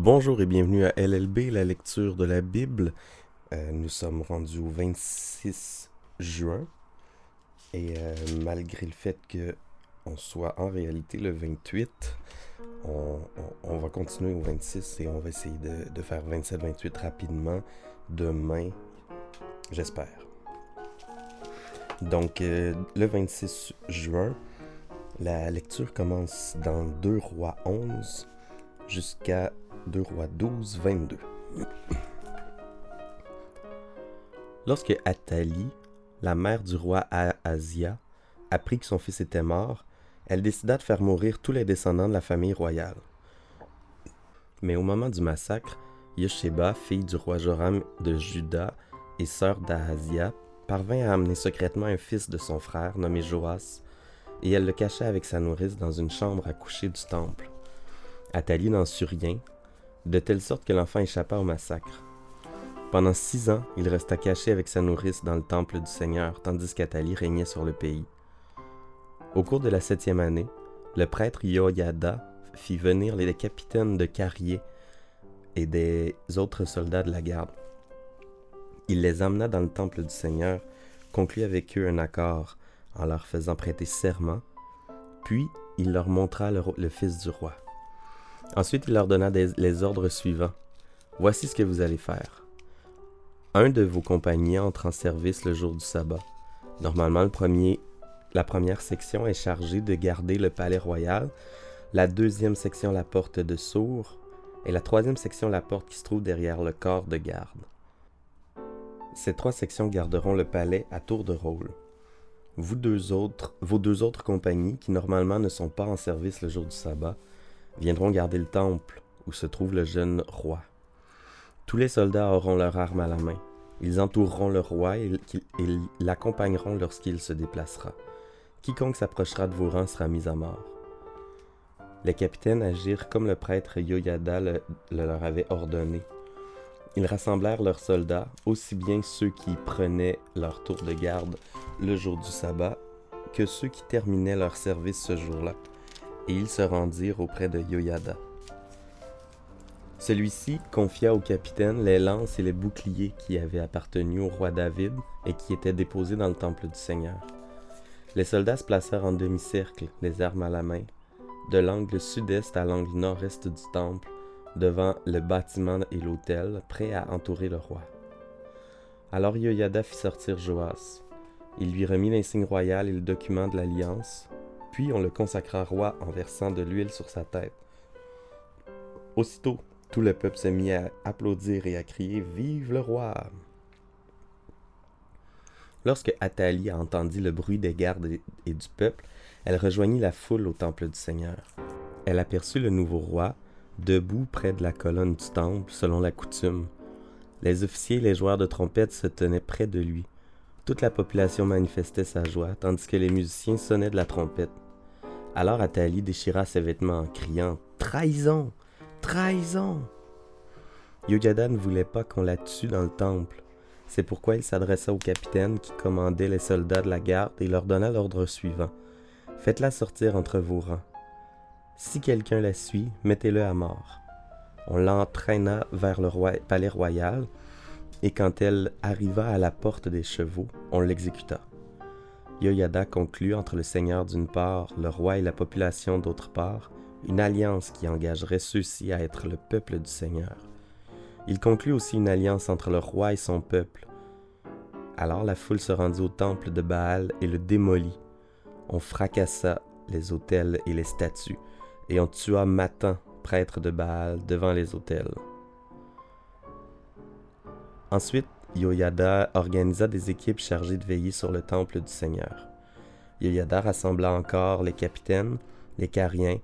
Bonjour et bienvenue à LLB, la lecture de la Bible. Euh, nous sommes rendus au 26 juin et euh, malgré le fait que on soit en réalité le 28, on, va continuer au 26 et on va essayer de, faire 27-28 rapidement demain, j'espère. Donc euh, le 26 juin, la lecture commence dans 2 rois 11 jusqu'à 2 rois 12, 22. Lorsque Athalie, la mère du roi Asia, apprit que son fils était mort, elle décida de faire mourir tous les descendants de la famille royale. Mais au moment du massacre, Yesheba, fille du roi Joram de Juda et sœur d'Ahazia, parvint à amener secrètement un fils de son frère nommé Joas, et elle le cacha avec sa nourrice dans une chambre à coucher du temple. Athalie n'en sut rien, de telle sorte que l'enfant échappa au massacre. Pendant six ans, il resta caché avec sa nourrice dans le temple du Seigneur, tandis qu'Athalie régnait sur le pays. Au cours de la septième année, le prêtre Yoyada fit venir les capitaines de carriers et des autres soldats de la garde. Il les amena dans le temple du Seigneur, conclut avec eux un accord en leur faisant prêter serment, puis il leur montra le fils du roi. Ensuite, il leur donna les ordres suivants. Voici ce que vous allez faire. Un de vos compagnons entre en service le jour du sabbat. Normalement, la première section est chargée de garder le palais royal, la deuxième section la porte de Sour, et la troisième section la porte qui se trouve derrière le corps de garde. Ces trois sections garderont le palais à tour de rôle. Vous vos deux autres compagnies, qui normalement ne sont pas en service le jour du sabbat, viendront garder le temple où se trouve le jeune roi. Tous les soldats auront leurs armes à la main. Ils entoureront le roi et, l'accompagneront lorsqu'il se déplacera. Quiconque s'approchera de vos rangs sera mis à mort. Les capitaines agirent comme le prêtre Yoyada le, leur avait ordonné. Ils rassemblèrent leurs soldats, aussi bien ceux qui prenaient leur tour de garde le jour du sabbat que ceux qui terminaient leur service ce jour-là et ils se rendirent auprès de Yoyada. Celui-ci confia au capitaine les lances et les boucliers qui avaient appartenu au roi David et qui étaient déposés dans le temple du Seigneur. Les soldats se placèrent en demi-cercle, les armes à la main, de l'angle sud-est à l'angle nord-est du temple, devant le bâtiment et l'autel, prêts à entourer le roi. Alors Yoyada fit sortir Joas. Il lui remit l'insigne royal et le document de l'alliance, puis on le consacra roi en versant de l'huile sur sa tête. Aussitôt, tout le peuple se mit à applaudir et à crier Vive le roi Lorsque Athalie entendit le bruit des gardes et du peuple, elle rejoignit la foule au temple du Seigneur. Elle aperçut le nouveau roi, debout près de la colonne du temple, selon la coutume. Les officiers et les joueurs de trompette se tenaient près de lui. Toute la population manifestait sa joie, tandis que les musiciens sonnaient de la trompette. Alors Athalie déchira ses vêtements en criant Trahison Trahison Yoyada ne voulait pas qu'on la tue dans le temple. C'est pourquoi il s'adressa au capitaine qui commandait les soldats de la garde et leur donna l'ordre suivant Faites-la sortir entre vos rangs. Si quelqu'un la suit, mettez-le à mort. On l'entraîna vers le palais royal, et quand elle arriva à la porte des chevaux, on l'exécuta. Yoyada conclut entre le Seigneur d'une part, le roi et la population d'autre part, une alliance qui engagerait ceux-ci à être le peuple du Seigneur. Il conclut aussi une alliance entre le roi et son peuple. Alors la foule se rendit au temple de Baal et le démolit. On fracassa les autels et les statues, et on tua Matan, prêtre de Baal, devant les autels. Ensuite, Yoyada organisa des équipes chargées de veiller sur le temple du Seigneur. Yoyada rassembla encore les capitaines, les cariens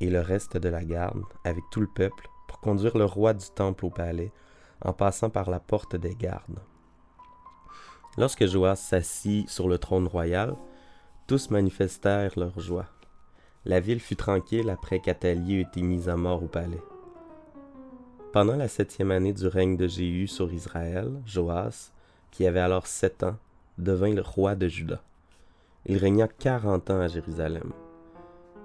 et le reste de la garde, avec tout le peuple, pour conduire le roi du temple au palais, en passant par la porte des gardes. Lorsque Joas s'assit sur le trône royal, tous manifestèrent leur joie. La ville fut tranquille après qu'Athalie eut été mise à mort au palais. Pendant la septième année du règne de Jéhu sur Israël, Joas, qui avait alors sept ans, devint le roi de Juda. Il régna quarante ans à Jérusalem.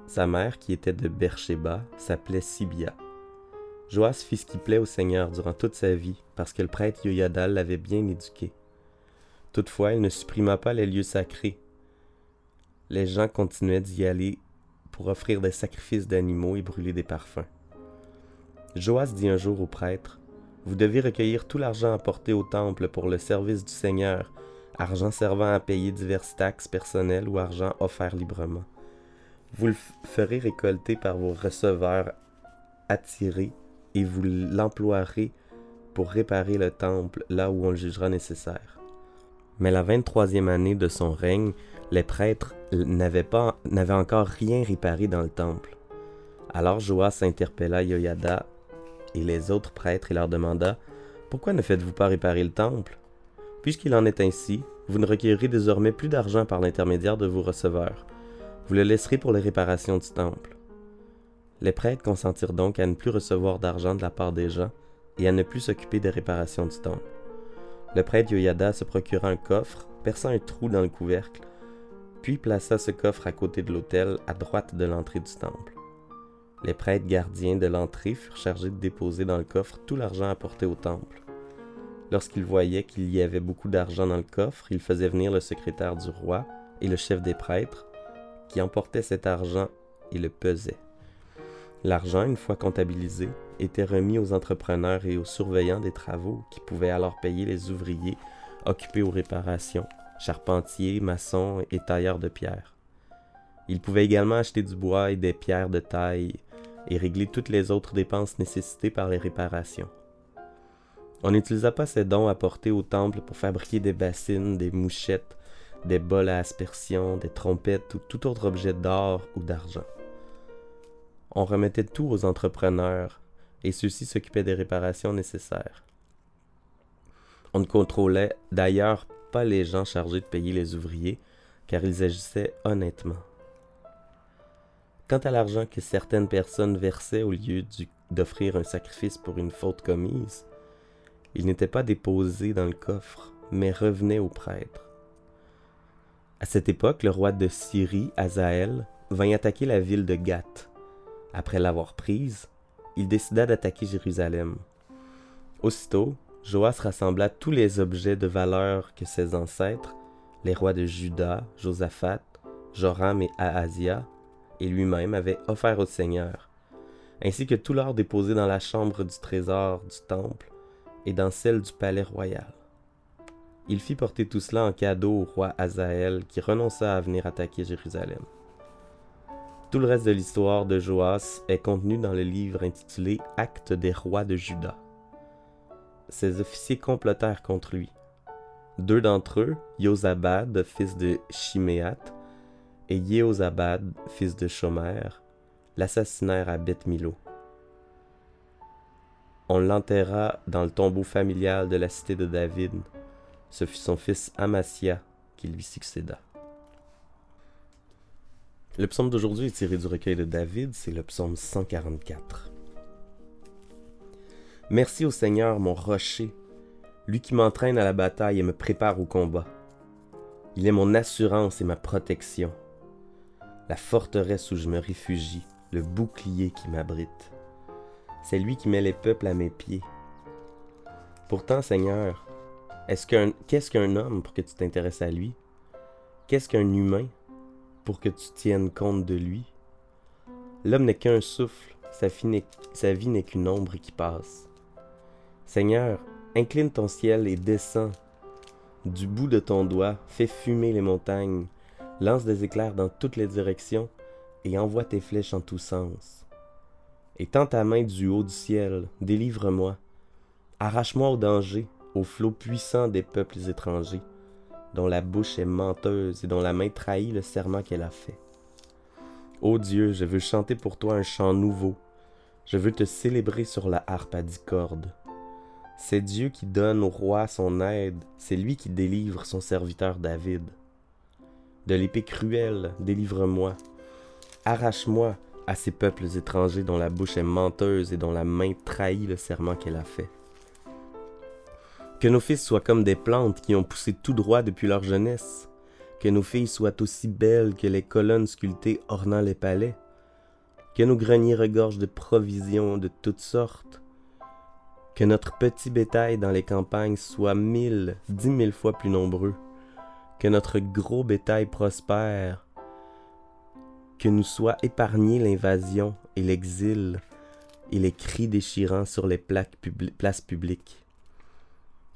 Sa mère, qui était de Beersheba, s'appelait Sibia. Joas fit ce qui plaît au Seigneur durant toute sa vie, parce que le prêtre Yoyada l'avait bien éduqué. Toutefois, il ne supprima pas les lieux sacrés. Les gens continuaient d'y aller pour offrir des sacrifices d'animaux et brûler des parfums. Joas dit un jour au prêtre Vous devez recueillir tout l'argent apporté au temple pour le service du Seigneur, argent servant à payer diverses taxes personnelles ou argent offert librement. Vous le ferez récolter par vos receveurs attirés et vous l'emploierez pour réparer le temple là où on le jugera nécessaire. Mais la 23e année de son règne, les prêtres n'avaient, pas, n'avaient encore rien réparé dans le temple. Alors Joas interpella Yoyada et les autres prêtres leur demanda Pourquoi ne faites-vous pas réparer le temple? Puisqu'il en est ainsi, vous ne recueillerez désormais plus d'argent par l'intermédiaire de vos receveurs. Vous le laisserez pour les réparations du temple. Les prêtres consentirent donc à ne plus recevoir d'argent de la part des gens et à ne plus s'occuper des réparations du temple. Le prêtre Yoyada se procura un coffre, perça un trou dans le couvercle, puis plaça ce coffre à côté de l'autel, à droite de l'entrée du temple. Les prêtres gardiens de l'entrée furent chargés de déposer dans le coffre tout l'argent apporté au temple. Lorsqu'ils voyaient qu'il y avait beaucoup d'argent dans le coffre, ils faisaient venir le secrétaire du roi et le chef des prêtres, qui emportaient cet argent et le pesaient. L'argent, une fois comptabilisé, était remis aux entrepreneurs et aux surveillants des travaux qui pouvaient alors payer les ouvriers occupés aux réparations, charpentiers, maçons et tailleurs de pierre. Ils pouvaient également acheter du bois et des pierres de taille et régler toutes les autres dépenses nécessitées par les réparations. On n'utilisa pas ces dons apportés au temple pour fabriquer des bassines, des mouchettes, des bols à aspersion, des trompettes ou tout autre objet d'or ou d'argent. On remettait tout aux entrepreneurs et ceux-ci s'occupaient des réparations nécessaires. On ne contrôlait d'ailleurs pas les gens chargés de payer les ouvriers, car ils agissaient honnêtement. Quant à l'argent que certaines personnes versaient au lieu d'offrir un sacrifice pour une faute commise, il n'était pas déposé dans le coffre, mais revenait au prêtre. À cette époque, le roi de Syrie, Azaël, vint attaquer la ville de Gath. Après l'avoir prise, il décida d'attaquer Jérusalem. Aussitôt, Joas rassembla tous les objets de valeur que ses ancêtres, les rois de Juda, Josaphat, Joram et Ahazia, et lui-même avaient offert au Seigneur, ainsi que tout l'or déposé dans la chambre du trésor du temple et dans celle du palais royal. Il fit porter tout cela en cadeau au roi Azaël qui renonça à venir attaquer Jérusalem. Tout le reste de l'histoire de Joas est contenu dans le livre intitulé Actes des rois de Juda. Ses officiers complotèrent contre lui. Deux d'entre eux, Yosabad, fils de Shiméat, et Yehozabad, fils de Shomer, l'assassinèrent à Beth Milo. On l'enterra dans le tombeau familial de la cité de David. Ce fut son fils Amasia qui lui succéda. Le psaume d'aujourd'hui est tiré du recueil de David, c'est le psaume 144. Merci au Seigneur, mon rocher, lui qui m'entraîne à la bataille et me prépare au combat. Il est mon assurance et ma protection, la forteresse où je me réfugie, le bouclier qui m'abrite. C'est lui qui met les peuples à mes pieds. Pourtant, Seigneur, est-ce qu'un, qu'est-ce qu'un homme pour que tu t'intéresses à lui? Qu'est-ce qu'un humain pour que tu tiennes compte de lui? L'homme n'est qu'un souffle, sa vie n'est qu'une ombre qui passe. Seigneur, incline ton ciel et descends. Du bout de ton doigt, fais fumer les montagnes, lance des éclairs dans toutes les directions et envoie tes flèches en tous sens. Étends ta main du haut du ciel, délivre-moi. Arrache-moi au danger, au flot puissant des peuples étrangers dont la bouche est menteuse et dont la main trahit le serment qu'elle a fait. Ô Dieu, je veux chanter pour toi un chant nouveau. Je veux te célébrer sur la harpe à dix cordes. C'est Dieu qui donne au roi son aide, c'est lui qui délivre son serviteur David. De l'épée cruelle, délivre-moi. Arrache-moi à ces peuples étrangers dont la bouche est menteuse et dont la main trahit le serment qu'elle a fait. Que nos fils soient comme des plantes qui ont poussé tout droit depuis leur jeunesse. Que nos filles soient aussi belles que les colonnes sculptées ornant les palais. Que nos greniers regorgent de provisions de toutes sortes. Que notre petit bétail dans les campagnes soit mille, dix mille fois plus nombreux. Que notre gros bétail prospère. Que nous soit épargné l'invasion et l'exil et les cris déchirants sur les places publiques.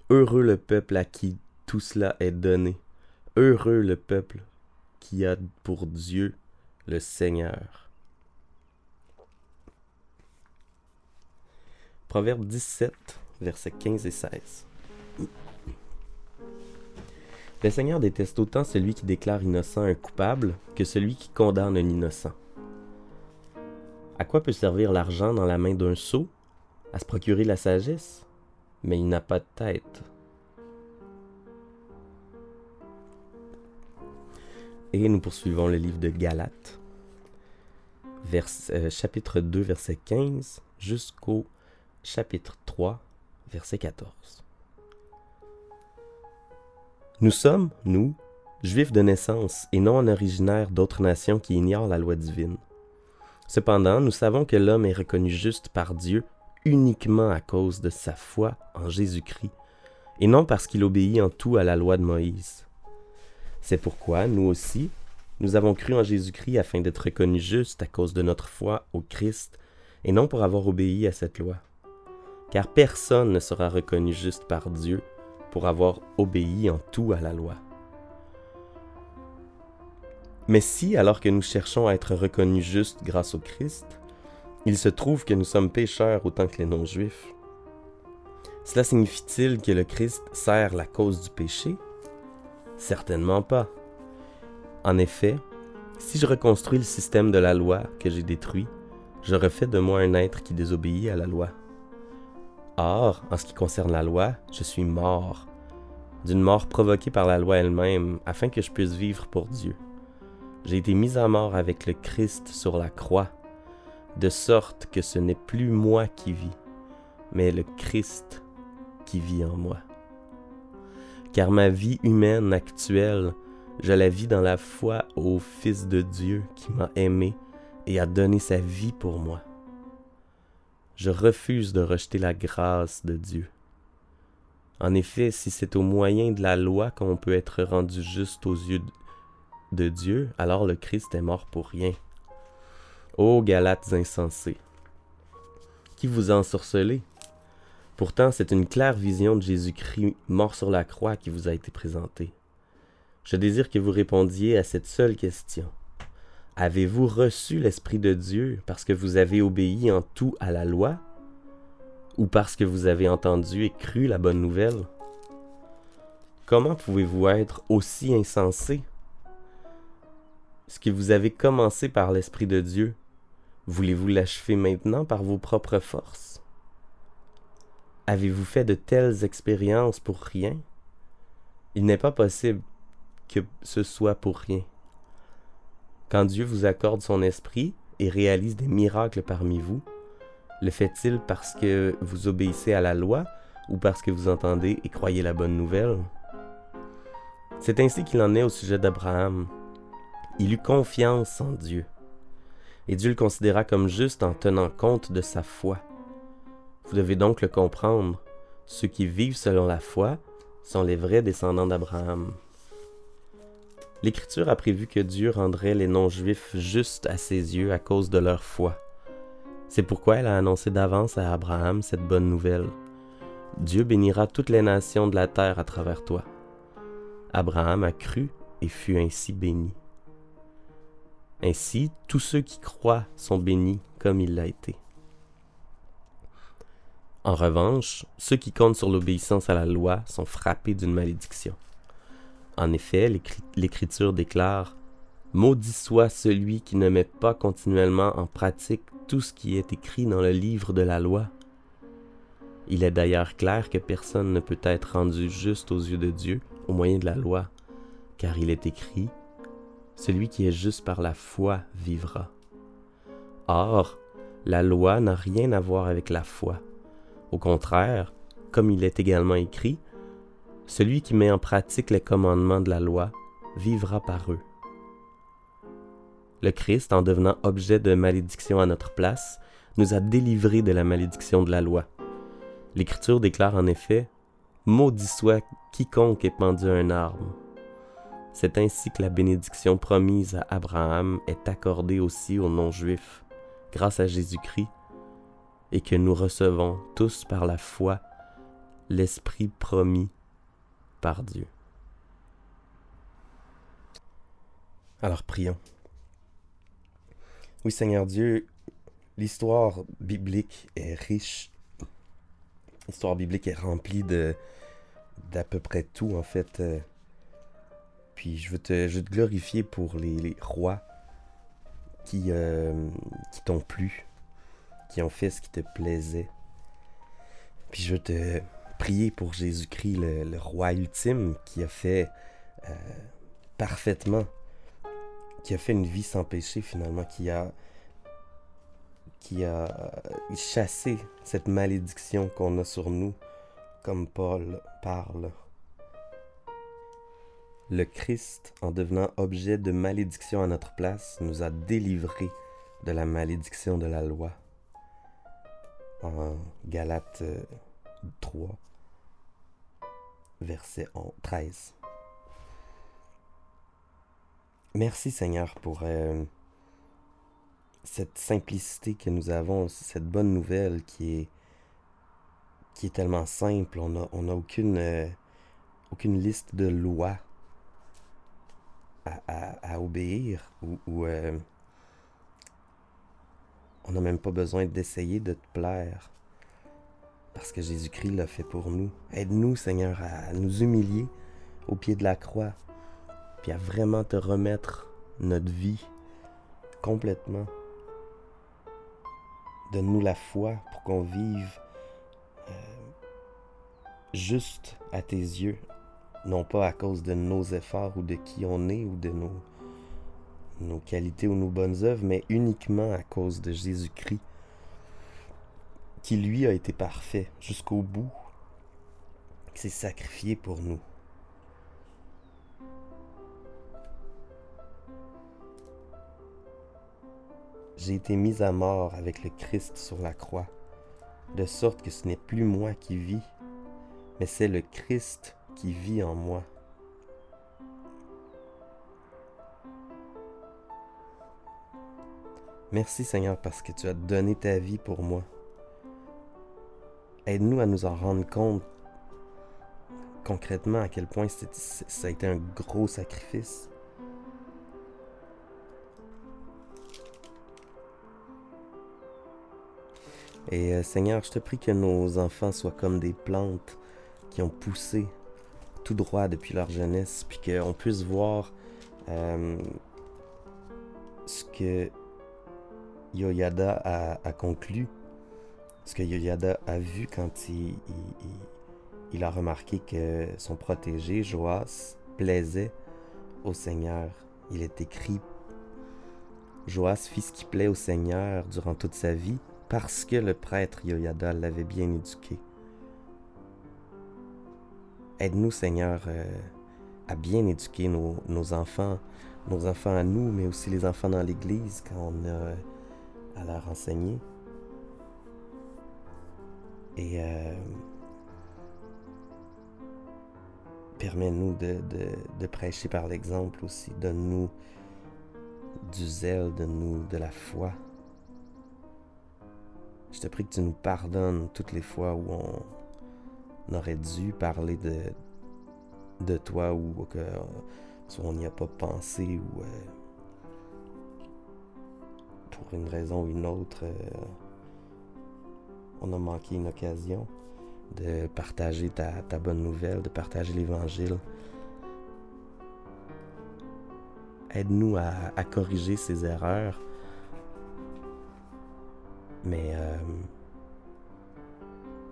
Heureux le peuple à qui tout cela est donné. Heureux le peuple qui a pour Dieu le Seigneur. Proverbe 17, versets 15 et 16. Le Seigneur déteste autant celui qui déclare innocent un coupable que celui qui condamne un innocent. À quoi peut servir l'argent dans la main d'un sot? À se procurer la sagesse? Mais il n'a pas de tête. Et nous poursuivons le livre de Galates, euh, chapitre 2, verset 15, jusqu'au chapitre 3, verset 14. Nous sommes, nous, juifs de naissance et non en originaires d'autres nations qui ignorent la loi divine. Cependant, nous savons que l'homme est reconnu juste par Dieu uniquement à cause de sa foi en Jésus-Christ, et non parce qu'il obéit en tout à la loi de Moïse. C'est pourquoi, nous aussi, nous avons cru en Jésus-Christ afin d'être reconnus justes à cause de notre foi au Christ, et non pour avoir obéi à cette loi. Car personne ne sera reconnu juste par Dieu pour avoir obéi en tout à la loi. Mais si, alors que nous cherchons à être reconnus justes grâce au Christ, il se trouve que nous sommes pécheurs autant que les non-juifs, cela signifie-t-il que le Christ sert la cause du péché? Certainement pas. En effet, si je reconstruis le système de la loi que j'ai détruit, je refais de moi un être qui désobéit à la loi. Or, en ce qui concerne la loi, je suis mort, d'une mort provoquée par la loi elle-même, afin que je puisse vivre pour Dieu j'ai été mis à mort avec le Christ sur la croix, de sorte que ce n'est plus moi qui vis, mais le Christ qui vit en moi. Car ma vie humaine actuelle, je la vis dans la foi au Fils de Dieu qui m'a aimé et a donné sa vie pour moi. Je refuse de rejeter la grâce de Dieu. En effet, si c'est au moyen de la loi qu'on peut être rendu juste aux yeux de Dieu, alors le Christ est mort pour rien. Ô Galates insensés, qui vous a ensorcelé Pourtant, c'est une claire vision de Jésus-Christ mort sur la croix qui vous a été présentée. Je désire que vous répondiez à cette seule question. Avez-vous reçu l'Esprit de Dieu parce que vous avez obéi en tout à la loi? Ou parce que vous avez entendu et cru la bonne nouvelle? Comment pouvez-vous être aussi insensé? Ce que vous avez commencé par l'Esprit de Dieu, voulez-vous l'achever maintenant par vos propres forces? Avez-vous fait de telles expériences pour rien? Il n'est pas possible que ce soit pour rien. Quand Dieu vous accorde son esprit et réalise des miracles parmi vous, le fait-il parce que vous obéissez à la loi ou parce que vous entendez et croyez la bonne nouvelle? C'est ainsi qu'il en est au sujet d'Abraham. Il eut confiance en Dieu, et Dieu le considéra comme juste en tenant compte de sa foi. Vous devez donc le comprendre, ceux qui vivent selon la foi sont les vrais descendants d'Abraham. L'Écriture a prévu que Dieu rendrait les non-juifs justes à ses yeux à cause de leur foi. C'est pourquoi elle a annoncé d'avance à Abraham cette bonne nouvelle. Dieu bénira toutes les nations de la terre à travers toi. Abraham a cru et fut ainsi béni. Ainsi, tous ceux qui croient sont bénis comme il l'a été. En revanche, ceux qui comptent sur l'obéissance à la loi sont frappés d'une malédiction. En effet, l'Écriture déclare Maudit soit celui qui ne met pas continuellement en pratique tout ce qui est écrit dans le livre de la loi. Il est d'ailleurs clair que personne ne peut être rendu juste aux yeux de Dieu au moyen de la loi, car il est écrit celui qui est juste par la foi vivra. Or, la loi n'a rien à voir avec la foi. Au contraire, comme il est également écrit, celui qui met en pratique les commandements de la loi vivra par eux. Le Christ, en devenant objet de malédiction à notre place, nous a délivrés de la malédiction de la loi. L'Écriture déclare en effet Maudit soit quiconque est pendu à un arbre. C'est ainsi que la bénédiction promise à Abraham est accordée aussi aux non-juifs, grâce à Jésus-Christ, et que nous recevons tous par la foi l'Esprit promis par Dieu. Alors prions. Oui Seigneur Dieu, l'histoire biblique est riche. L'histoire biblique est remplie de d'à peu près tout en fait. Euh, puis je veux te, je te glorifier pour les, rois qui, euh, qui t'ont plu, qui ont fait ce qui te plaisait. Puis je veux te prier pour Jésus-Christ, le, roi ultime, qui a fait euh, parfaitement, qui a fait une vie sans péché finalement, qui a, qui a chassé cette malédiction qu'on a sur nous, comme Paul parle. Le Christ, en devenant objet de malédiction à notre place, nous a délivrés de la malédiction de la loi. En Galates 3, euh, verset 13. Merci Seigneur pour euh, cette simplicité que nous avons, cette bonne nouvelle qui est, tellement simple. On n'a euh, aucune liste de lois à, obéir ou, euh, on n'a même pas besoin d'essayer de te plaire parce que Jésus-Christ l'a fait pour nous. Aide-nous, Seigneur, à nous humilier au pied de la croix, puis à vraiment te remettre notre vie complètement. Donne-nous la foi pour qu'on vive euh, juste à tes yeux, non pas à cause de nos efforts ou de qui on est ou de nos, nos qualités ou nos bonnes œuvres, mais uniquement à cause de Jésus-Christ, qui lui a été parfait jusqu'au bout, qui s'est sacrifié pour nous. J'ai été mis à mort avec le Christ sur la croix, de sorte que ce n'est plus moi qui vis, mais c'est le Christ qui vit en moi. Merci Seigneur parce que tu as donné ta vie pour moi. Aide-nous à nous en rendre compte concrètement à quel point ça a été un gros sacrifice. Et euh, Seigneur, je te prie que nos enfants soient comme des plantes qui ont poussé tout droit depuis leur jeunesse, puis qu'on puisse voir euh, ce que Yoyada a, conclu, ce que Yoyada a vu quand il, a remarqué que son protégé, Joas, plaisait au Seigneur. Il est écrit Joas fit ce qui plaît au Seigneur durant toute sa vie parce que le prêtre Yoyada l'avait bien éduqué. Aide-nous, Seigneur, euh, à bien éduquer nos, enfants, nos enfants à nous, mais aussi les enfants dans l'Église quand on a à leur enseigner. Et euh, permets-nous de, de, prêcher par l'exemple aussi. Donne-nous du zèle, donne-nous de la foi. Je te prie que tu nous pardonnes toutes les fois où on, aurait dû parler de, de toi ou que soit on n'y a pas pensé ou euh, pour une raison ou une autre, euh, on a manqué une occasion de partager ta, bonne nouvelle, de partager l'Évangile. Aide-nous à, corriger ces erreurs. Mais euh,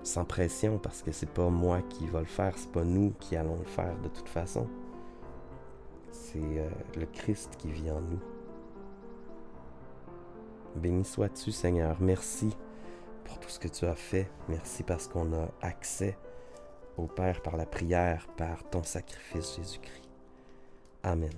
sans pression parce que c'est pas moi qui va le faire, c'est pas nous qui allons le faire de toute façon. C'est euh, le Christ qui vit en nous. Béni sois-tu Seigneur, merci pour tout ce que tu as fait, merci parce qu'on a accès au Père par la prière, par ton sacrifice Jésus-Christ. Amen.